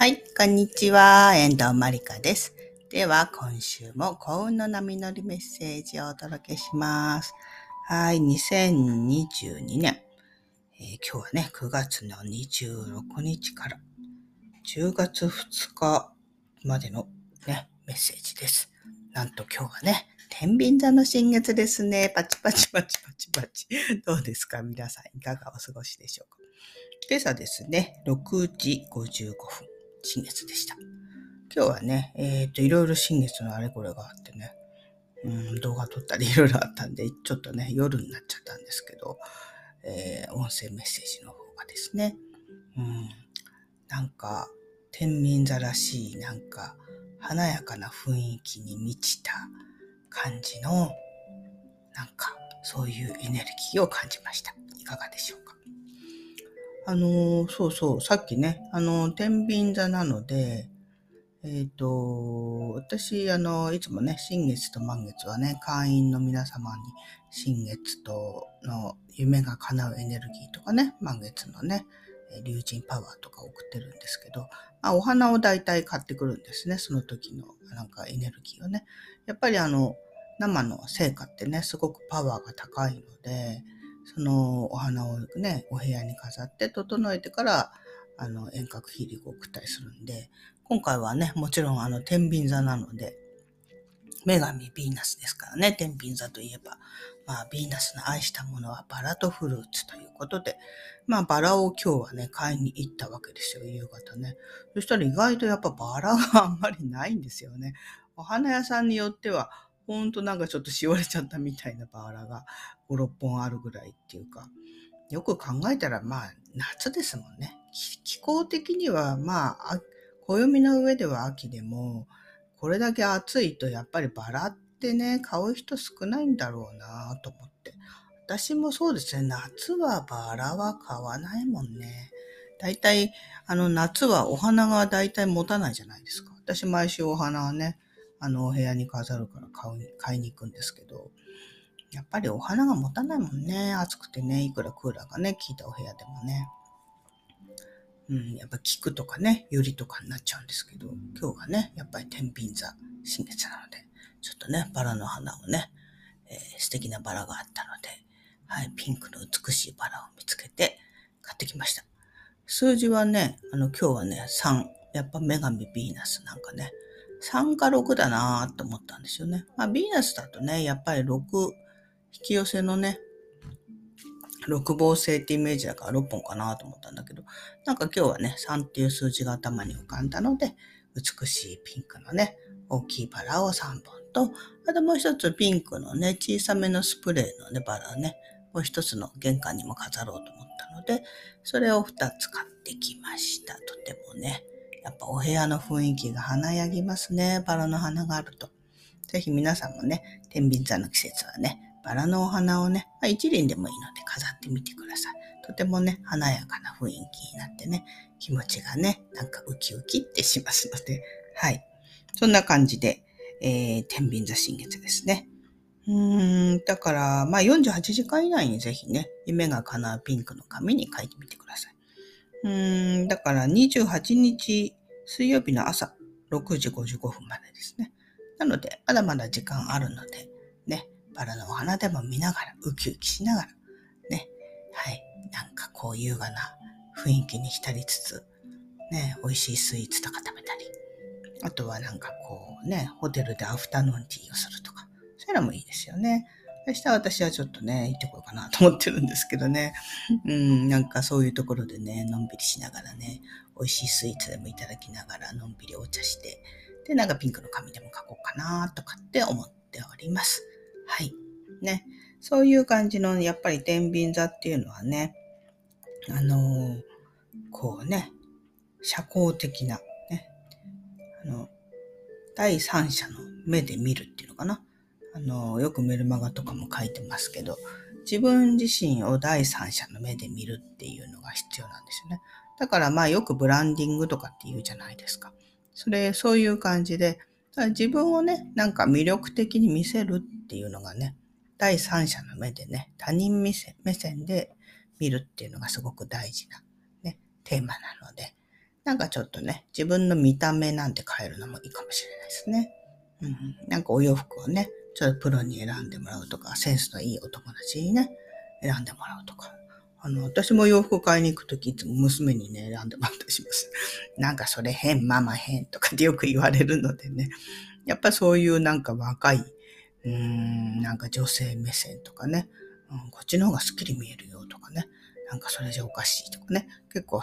はい、こんにちは。遠藤まりかです。では、今週も幸運の波乗りメッセージをお届けします。はい、2022年。えー、今日はね、9月の26日から10月2日までのね、メッセージです。なんと今日はね、天秤座の新月ですね。パチパチパチパチパチ。どうですか？皆さん、いかがお過ごしでしょうか？今朝ですね、6時55分、新月でした。今日はね、えっ、ー、と、いろいろ新月のあれこれがあってね、うん、動画撮ったりいろいろあったんで、ちょっとね、夜になっちゃったんですけど、えー、音声メッセージの方がですね、うん、なんか、天秤座らしい、なんか、華やかな雰囲気に満ちた感じの、なんか、そういうエネルギーを感じました。いかがでしょうか？あのー、そうそう、さっきね、あのー、天秤座なので、えっ、ー、と、私、あの、いつもね、新月と満月はね、会員の皆様に新月との夢が叶うエネルギーとかね、満月のね、竜神パワーとか送ってるんですけど、まあ、お花を大体買ってくるんですね、その時のなんかエネルギーをね。やっぱりあの、生の成果ってね、すごくパワーが高いので、そのお花をね、お部屋に飾って整えてから、あの、遠隔ヒーリングを送ったりするんで、今回はね、もちろんあの、天秤座なので、女神ヴィーナスですからね、天秤座といえば、まあ、ヴィーナスの愛したものはバラとフルーツということで、まあ、バラを今日はね、買いに行ったわけですよ、夕方ね。そしたら意外とやっぱバラがあんまりないんですよね。お花屋さんによっては、ほんとなんかちょっとしおれちゃったみたいなバラが5、6本あるぐらいっていうか、よく考えたらまあ夏ですもんね。気候的にはまあ、暦の上では秋でも、これだけ暑いとやっぱりバラってね、買う人少ないんだろうなと思って。私もそうですね、夏はバラは買わないもんね。大体、あの夏はお花が大体持たないじゃないですか。私毎週お花はね、あの、お部屋に飾るから買う買いに行くんですけど、やっぱりお花が持たないもんね。暑くてね、いくらクーラーがね、効いたお部屋でもね。うん、やっぱ菊とかね、ユリとかになっちゃうんですけど、今日はね、やっぱり天秤座、新月なので、ちょっとね、バラの花をね、えー、素敵なバラがあったので、はい、ピンクの美しいバラを見つけて買ってきました。数字はね、あの、今日はね、3。やっぱ女神ヴィーナスなんかね、3か6だなーって思ったんですよね。まあ、ヴィーナスだとね、やっぱり6、引き寄せのね、6芒星ってイメージだから6本かなと思ったんだけど、なんか今日はね、3っていう数字が頭に浮かんだので、美しいピンクのね、大きいバラを3本と、あともう一つピンクのね、小さめのスプレーのね、バラをね、もう一つの玄関にも飾ろうと思ったので、それを2つ買ってきました。とてもね、やっぱお部屋の雰囲気が華やぎますね。バラの花があると。ぜひ皆さんもね、天秤座の季節はね、バラのお花をね、まあ、一輪でもいいので飾ってみてください。とてもね、華やかな雰囲気になってね、気持ちがね、なんかウキウキってしますので、はい。そんな感じで、えー、天秤座新月ですね。うーん、だから、まあ48時間以内にぜひね、夢が叶うピンクの紙に書いてみてください。うん、だから28日水曜日の朝6時55分までですね。なので、まだまだ時間あるので、ね、バラのお花でも見ながら、ウキウキしながら、ね、はい、なんかこう優雅な雰囲気に浸りつつ、ね、美味しいスイーツとか食べたり、あとはなんかこうね、ホテルでアフタヌーンティーをするとか、そういうのもいいですよね。明日私はちょっとね、行ってこようかなと思ってるんですけどね。うん、なんかそういうところでね、のんびりしながらね、美味しいスイーツでもいただきながら、のんびりお茶して、で、なんかピンクの紙でも書こうかなとかって思っております。はい。ね。そういう感じの、やっぱり天秤座っていうのはね、あのー、こうね、社交的な、ね、あの、第三者の目で見るっていうのかな。あの、よくメルマガとかも書いてますけど、自分自身を第三者の目で見るっていうのが必要なんですよね。だからまあよくブランディングとかって言うじゃないですか。それ、そういう感じで、自分をね、なんか魅力的に見せるっていうのがね、第三者の目でね、他人目線目線で見るっていうのがすごく大事なね、テーマなので、なんかちょっとね、自分の見た目なんて変えるのもいいかもしれないですね。うん、なんかお洋服をね、ちょっとプロに選んでもらうとか、センスのいいお友達にね、選んでもらうとか。あの、私も洋服買いに行くときいつも娘にね、選んでもらったりします。なんかそれ変、ママ変とかってよく言われるのでね。やっぱそういうなんか若い、うーん、なんか女性目線とかね、うん、こっちの方がスッキリ見えるよとかね。なんかそれじゃおかしいとかね。結構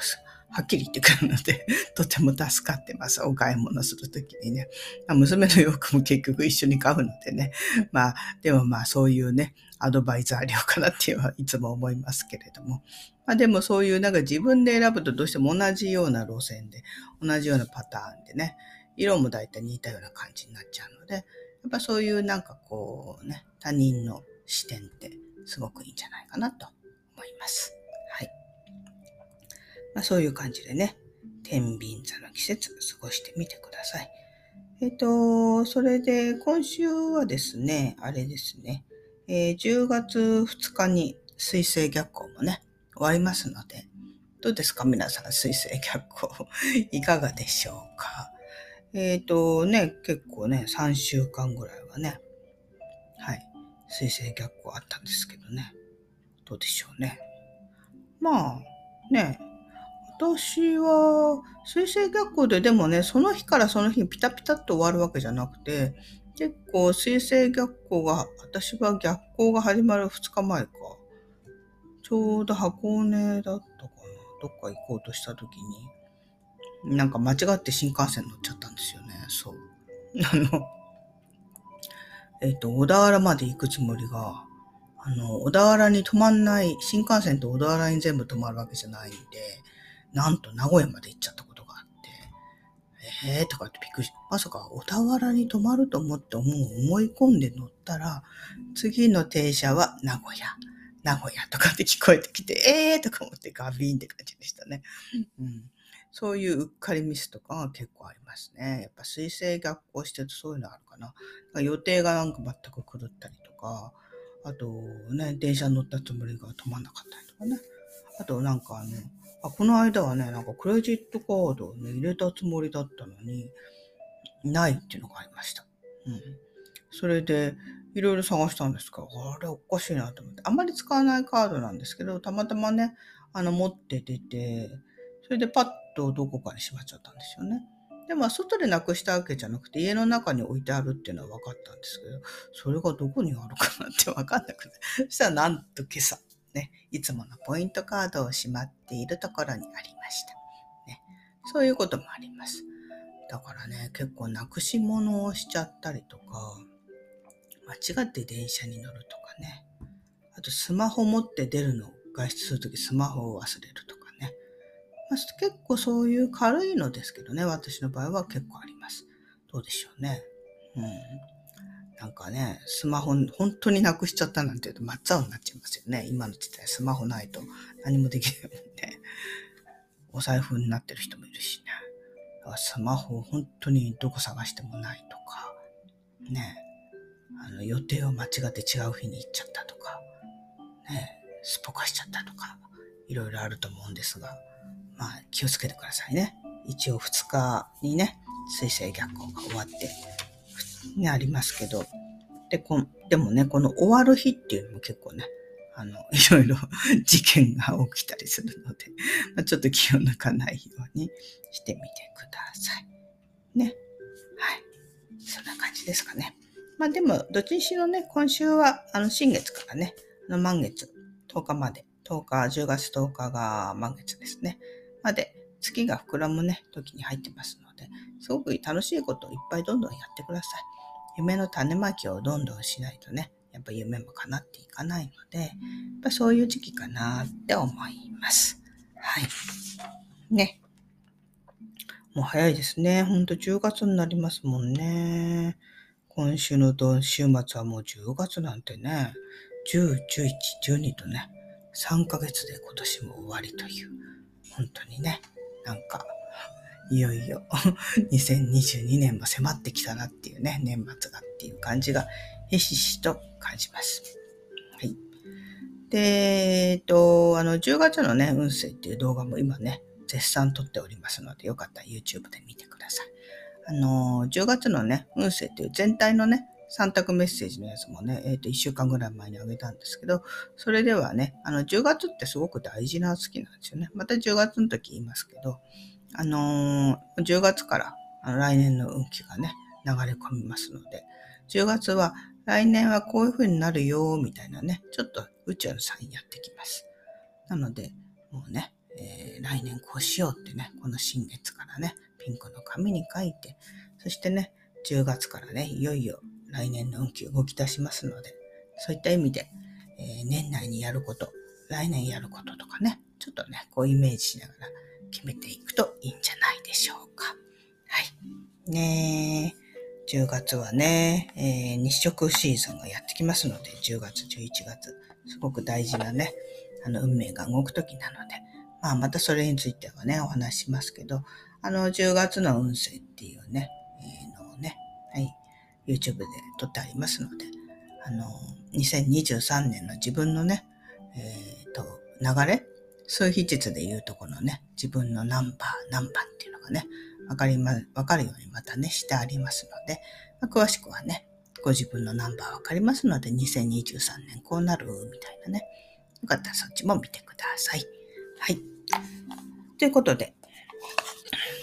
はっきり言ってくるので、とても助かってます。お買い物するときにね。娘の洋服も結局一緒に買うのでね。まあ、でもまあそういうね、アドバイザー料かなっていうのはいつも思いますけれども。まあでもそういうなんか自分で選ぶとどうしても同じような路線で、同じようなパターンでね、色も大体似たような感じになっちゃうので、やっぱそういうなんかこうね、他人の視点ってすごくいいんじゃないかなと思います。まあ、そういう感じでね、天秤座の季節過ごしてみてください。えっ、と、それで今週はですね、あれですね、えー、10月2日に水星逆行もね、終わりますので、どうですか？皆さん、水星逆行 いかがでしょうか？えっ、ー、とね、結構ね、3週間ぐらいはね、はい、水星逆行あったんですけどね、どうでしょうね。まあ、ね、私は、水星逆行ででもね、その日からその日にピタピタっと終わるわけじゃなくて、結構水星逆行が、私は逆行が始まる2日前か。ちょうど箱根だったかな。どっか行こうとした時に、なんか間違って新幹線乗っちゃったんですよね。そう。あの、えっ、と、小田原まで行くつもりが、あの、小田原に止まんない、新幹線と小田原に全部止まるわけじゃないんで、なんと名古屋まで行っちゃったことがあって、えーとかってびっくりまさか小田原に泊まると思ってもう思い込んで乗ったら、次の停車は名古屋。名古屋とかって聞こえてきて、えーとか思ってガビーンって感じでしたね。うん、そういううっかりミスとかが結構ありますね。やっぱ水星逆行してるとそういうのあるかな。か予定がなんか全く狂ったりとか、あとね、電車乗ったつもりが止まんなかったりとかね。あとなんかあの、あこの間はね、なんかクレジットカードをね、入れたつもりだったのに、ないっていうのがありました。うん。それで、いろいろ探したんですけど、あれおかしいなと思って。あんまり使わないカードなんですけど、たまたまね、あの、持って出て、それでパッとどこかにしまっちゃったんですよね。でも、外でなくしたわけじゃなくて、家の中に置いてあるっていうのは分かったんですけど、それがどこにあるかなって分かんなくて。そしたら、なんと今朝、ね、いつものポイントカードをしまっているところにありました。ね、そういうこともあります。だからね、結構なくし物をしちゃったりとか、間違って電車に乗るとかね。あとスマホ持って出るの、外出するときスマホを忘れるとかね。まあ、結構そういう軽いのですけどね、私の場合は結構あります。どうでしょうね。うん。なんかね、スマホ、本当になくしちゃったなんて言うと真っ青になっちゃいますよね。今の時代スマホないと何もできないもんね。お財布になってる人もいるしね。スマホ本当にどこ探してもないとか、ね。あの予定を間違って違う日に行っちゃったとか、ね。すっぽかしちゃったとか、いろいろあると思うんですが、まあ気をつけてくださいね。一応2日にね、水星逆行が終わって、ね、ありますけど、で、こでもね、この終わる日っていうのも結構ね、あの、いろいろ 事件が起きたりするので、まあ、ちょっと気を抜かないようにしてみてください。ね。はい。そんな感じですかね。まあでも、どっちにしろね、今週は、あの、新月からね、あの満月、10日まで、10日、10月10日が満月ですね。まで、月が膨らむね、時に入ってますので、すごく楽しいことをいっぱいどんどんやってください。夢の種まきをどんどんしないとね、やっぱ夢も叶っていかないので、やっぱそういう時期かなって思います。はい。ね。もう早いですね。ほんと10月になりますもんね。今週の週末はもう10月なんてね、10、11、12とね、3ヶ月で今年も終わりという、本当にね、なんかいよいよ 2022年も迫ってきたなっていうね、年末がっていう感じがひしひしと感じます。はい。で、えっと、あの、10月のね、運勢っていう動画も今ね、絶賛撮っておりますので、よかったら YouTube で見てください。あの、10月のね、運勢っていう全体のね、3択メッセージのやつもね、えっ、ー、と、1週間ぐらい前にあげたんですけど、それではね、あの、10月ってすごく大事な月なんですよね。また10月の時言いますけど、あのー、10月から来年の運気がね、流れ込みますので、10月は来年はこういう風になるよ、みたいなね、ちょっと宇宙のサインやってきます。なので、もうね、えー、来年こうしようってね、この新月からね、ピンクの紙に書いて、そしてね、10月からね、いよいよ来年の運気動き出しますので、そういった意味で、えー、年内にやること、来年やることとかね、ちょっとね、こうイメージしながら決めていくといいんじゃないでしょうか。はい。ねえ、10月はね、えー、日食シーズンがやってきますので、10月、11月、すごく大事なね、あの、運命が動くときなので、まあ、またそれについてはね、お話しますけど、あの、10月の運勢っていうね、えー、のね、はい、YouTube で撮ってありますので、あの、2023年の自分のね、えっ、ー、と、流れ数比術で言うとこのね、自分のナンバー、何番っていうのがね、わかりま、わかるようにまたね、してありますので、まあ、詳しくはね、ご自分のナンバーわかりますので、2023年こうなる、みたいなね。よかったらそっちも見てください。はい。ということで、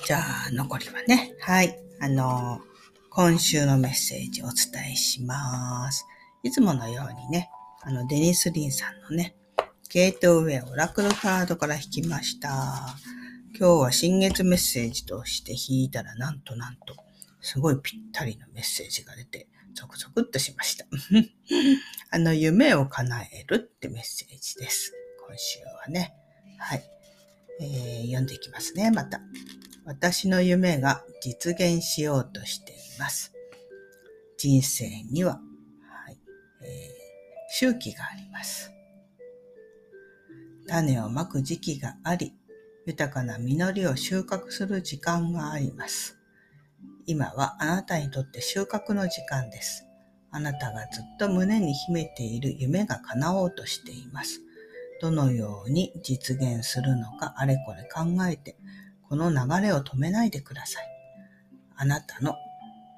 じゃあ、残りはね、はい。あの今週のメッセージをお伝えします。いつものようにね、あの、デニス・リンさんのね、ゲートウェイオラクルカードから引きました。今日は新月メッセージとして引いたら、なんとなんと、すごいぴったりのメッセージが出て、ゾクゾクっとしました。あの、夢を叶えるってメッセージです。今週はね。はい。えー、読んでいきますね、また。私の夢が実現しようとしています。人生には、はいえー、周期があります。種をまく時期があり、豊かな実りを収穫する時間があります。今はあなたにとって収穫の時間です。あなたがずっと胸に秘めている夢が叶おうとしています。どのように実現するのかあれこれ考えて、この流れを止めないでください。あなたの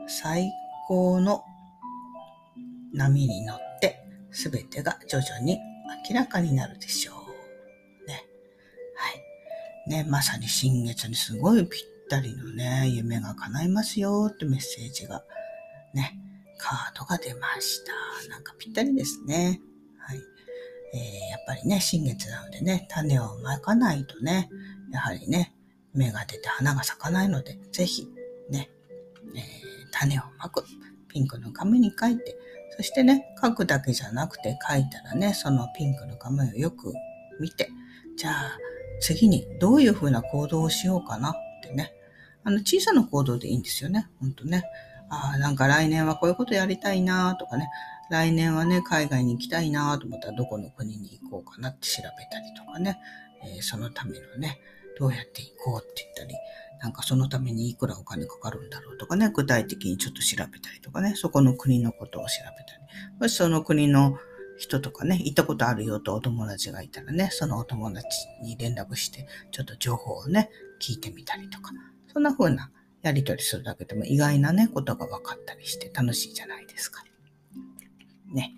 最高の波に乗って、すべてが徐々に明らかになるでしょう。ね。まさに新月にすごいぴったりのね、夢が叶いますよってメッセージが、ね、カードが出ました。なんかぴったりですね。はい。えー、やっぱりね、新月なのでね、種をまかないとね、やはりね、芽が出て花が咲かないので、ぜひ、ね、えー種をまく。ピンクの紙に書いて、そしてね、書くだけじゃなくて書いたらね、そのピンクの紙をよく見て、じゃあ次にどういうふうな行動をしようかなってね。あの小さな行動でいいんですよね。ほんとね。ああ、なんか来年はこういうことやりたいなとかね。来年はね、海外に行きたいなと思ったらどこの国に行こうかなって調べたりとかね。えー、そのためのね、どうやって行こうって言ったり、なんかそのためにいくらお金かかるんだろうとかね、具体的にちょっと調べたりとかね、そこの国のことを調べたり、もしその国の人とかね、行ったことあるよとお友達がいたらね、そのお友達に連絡して、ちょっと情報をね、聞いてみたりとか、そんな風なやりとりするだけでも意外なね、ことが分かったりして楽しいじゃないですか。ね。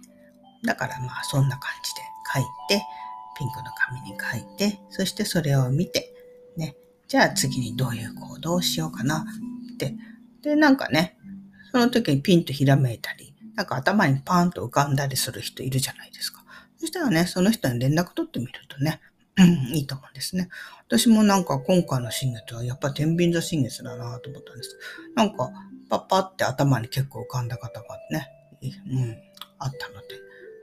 だからまあそんな感じで書いて、ピンクの紙に書いて、そしてそれを見て、ね、じゃあ次にどういう行動をしようかなって。で、なんかね、その時にピンとひらめいたり、なんか頭にパーンと浮かんだりする人いるじゃないですか。そしたらね、その人に連絡取ってみるとね、いいと思うんですね。私もなんか今回の新月はやっぱ天秤座新月だなと思ったんです。なんかパッパって頭に結構浮かんだ方がね、うん、あったので、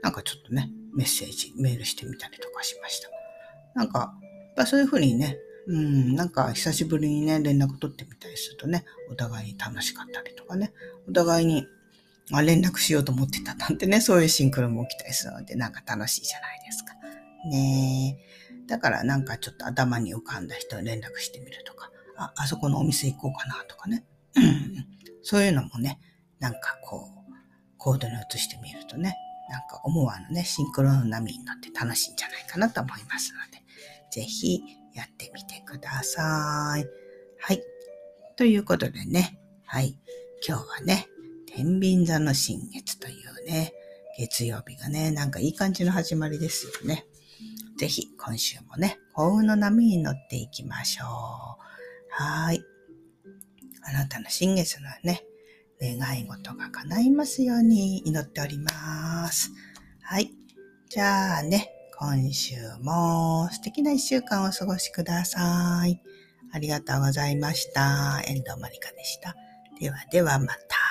なんかちょっとね、メッセージ、メールしてみたりとかしました。なんか、やっぱそういうふうにね、うん、なんか久しぶりにね、連絡取ってみたりするとね、お互いに楽しかったりとかね、お互いに、あ、連絡しようと思ってたなんてね、そういうシンクロも起きたりするので、なんか楽しいじゃないですか。ね。だからなんかちょっと頭に浮かんだ人に連絡してみるとか、あ、あそこのお店行こうかなとかね。そういうのもね、なんかこう、コードに移してみるとね、なんか思わぬね、シンクロの波に乗って楽しいんじゃないかなと思いますので、ぜひやってみてください。はい。ということでね、はい。今日はね、天秤座の新月というね、月曜日がね、なんかいい感じの始まりですよね。ぜひ今週もね、幸運の波に乗っていきましょう。はい。あなたの新月のね、願い事が叶いますように祈っております。はい。じゃあね、今週も素敵な一週間をお過ごしください。ありがとうございました。遠藤まりかでした。ではではまた。